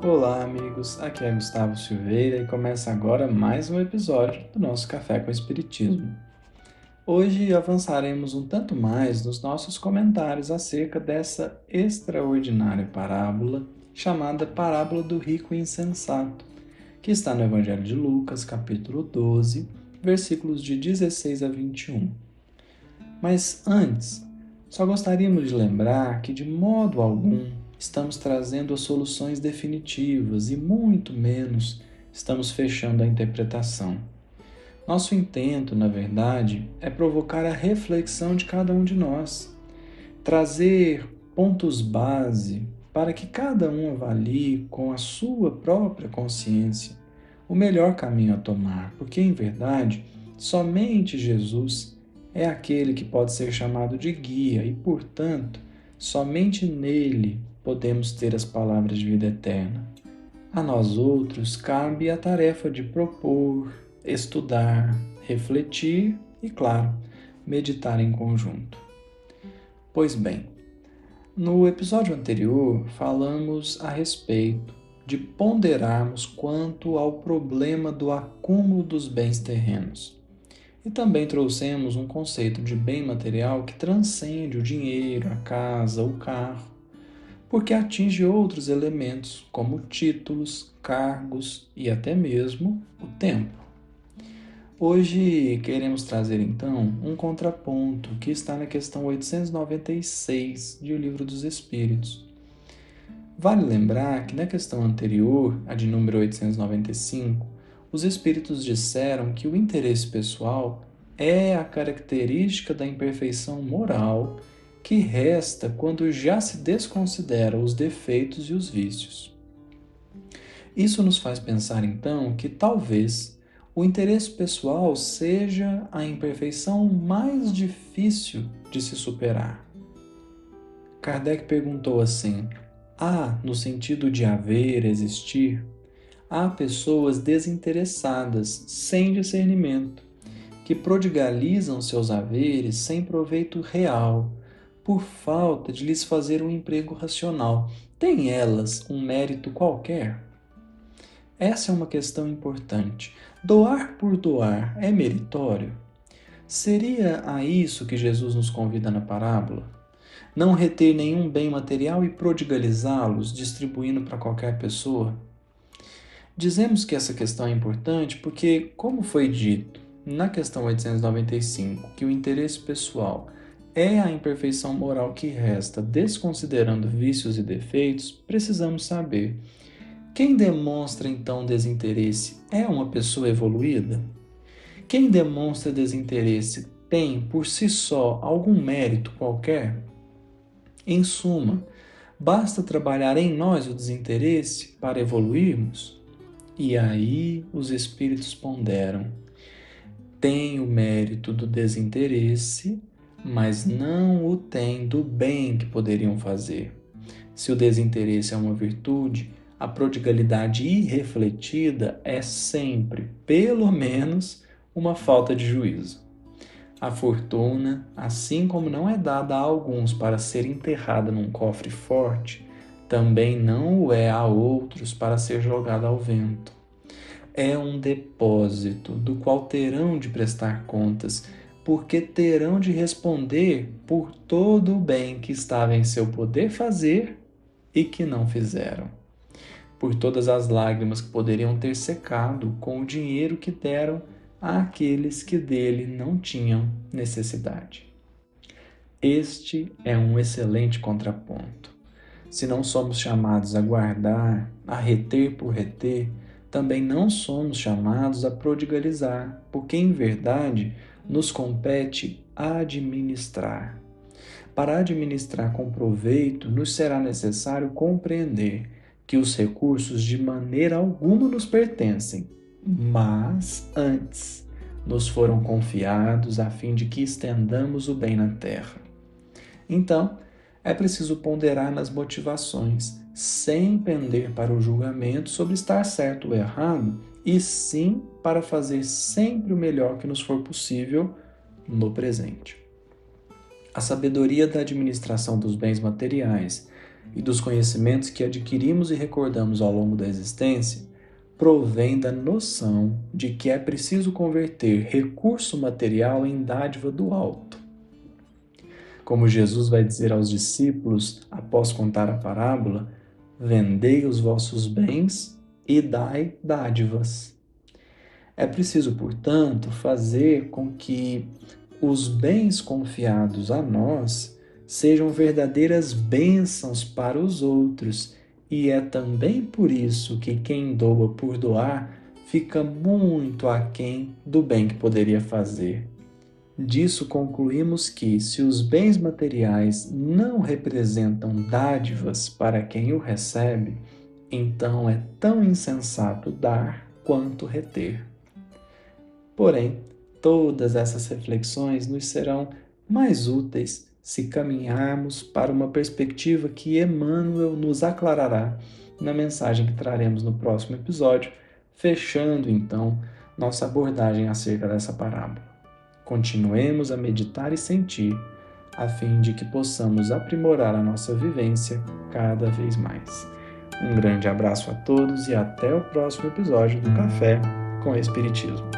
Olá, amigos. Aqui é Gustavo Silveira e começa agora mais um episódio do nosso Café com Espiritismo. Hoje avançaremos um tanto mais nos nossos comentários acerca dessa extraordinária parábola chamada Parábola do Rico Insensato, que está no Evangelho de Lucas, capítulo 12, versículos de 16 a 21. Mas antes, só gostaríamos de lembrar que, de modo algum, estamos trazendo as soluções definitivas e muito menos estamos fechando a interpretação. Nosso intento, na verdade, é provocar a reflexão de cada um de nós, trazer pontos base para que cada um avalie com a sua própria consciência o melhor caminho a tomar, porque em verdade, somente Jesus é aquele que pode ser chamado de guia e, portanto, somente nele podemos ter as palavras de vida eterna. A nós outros cabe a tarefa de propor, estudar, refletir e, claro, meditar em conjunto. Pois bem, no episódio anterior falamos a respeito de ponderarmos quanto ao problema do acúmulo dos bens terrenos. E também trouxemos um conceito de bem material que transcende o dinheiro, a casa, o carro porque atinge outros elementos, como títulos, cargos e até mesmo o tempo. Hoje queremos trazer então um contraponto que está na questão 896 de O Livro dos Espíritos. Vale lembrar que na questão anterior, a de número 895, os espíritos disseram que o interesse pessoal é a característica da imperfeição moral que resta quando já se desconsidera os defeitos e os vícios. Isso nos faz pensar então que talvez o interesse pessoal seja a imperfeição mais difícil de se superar. Kardec perguntou assim: há, no sentido de haver, existir, há pessoas desinteressadas, sem discernimento, que prodigalizam seus haveres sem proveito real por falta de lhes fazer um emprego racional. Têm elas um mérito qualquer? Essa é uma questão importante. Doar por doar é meritório? Seria a isso que Jesus nos convida na parábola? Não reter nenhum bem material e prodigalizá-los, distribuindo para qualquer pessoa? Dizemos que essa questão é importante porque, como foi dito na questão 895, que o interesse pessoal é a imperfeição moral que resta, desconsiderando vícios e defeitos, precisamos saber. Quem demonstra então desinteresse é uma pessoa evoluída? Quem demonstra desinteresse tem por si só algum mérito qualquer? Em suma, basta trabalhar em nós o desinteresse para evoluirmos? E aí os espíritos ponderam. Tem o mérito do desinteresse mas não o têm do bem que poderiam fazer. Se o desinteresse é uma virtude, a prodigalidade irrefletida é sempre, pelo menos, uma falta de juízo. A fortuna, assim como não é dada a alguns para ser enterrada num cofre forte, também não o é a outros para ser jogada ao vento. É um depósito do qual terão de prestar contas porque terão de responder por todo o bem que estava em seu poder fazer e que não fizeram, por todas as lágrimas que poderiam ter secado com o dinheiro que deram àqueles que dele não tinham necessidade. Este é um excelente contraponto. Se não somos chamados a guardar, a reter por reter, também não somos chamados a prodigalizar, porque em verdade nos compete administrar. Para administrar com proveito, nos será necessário compreender que os recursos de maneira alguma nos pertencem, mas antes nos foram confiados a fim de que estendamos o bem na terra. Então, é preciso ponderar nas motivações, sem pender para o julgamento sobre estar certo ou errado, e sim para fazer sempre o melhor que nos for possível no presente. A sabedoria da administração dos bens materiais e dos conhecimentos que adquirimos e recordamos ao longo da existência provém da noção de que é preciso converter recurso material em dádiva do alto. Como Jesus vai dizer aos discípulos após contar a parábola, vendei os vossos bens e dai dádivas. É preciso, portanto, fazer com que os bens confiados a nós sejam verdadeiras bênçãos para os outros, e é também por isso que quem doa por doar fica muito aquém do bem que poderia fazer. Disso concluímos que, se os bens materiais não representam dádivas para quem o recebe, então é tão insensato dar quanto reter. Porém, todas essas reflexões nos serão mais úteis se caminharmos para uma perspectiva que Emmanuel nos aclarará na mensagem que traremos no próximo episódio, fechando então nossa abordagem acerca dessa parábola. Continuemos a meditar e sentir, a fim de que possamos aprimorar a nossa vivência cada vez mais. Um grande abraço a todos e até o próximo episódio do Café com Espiritismo.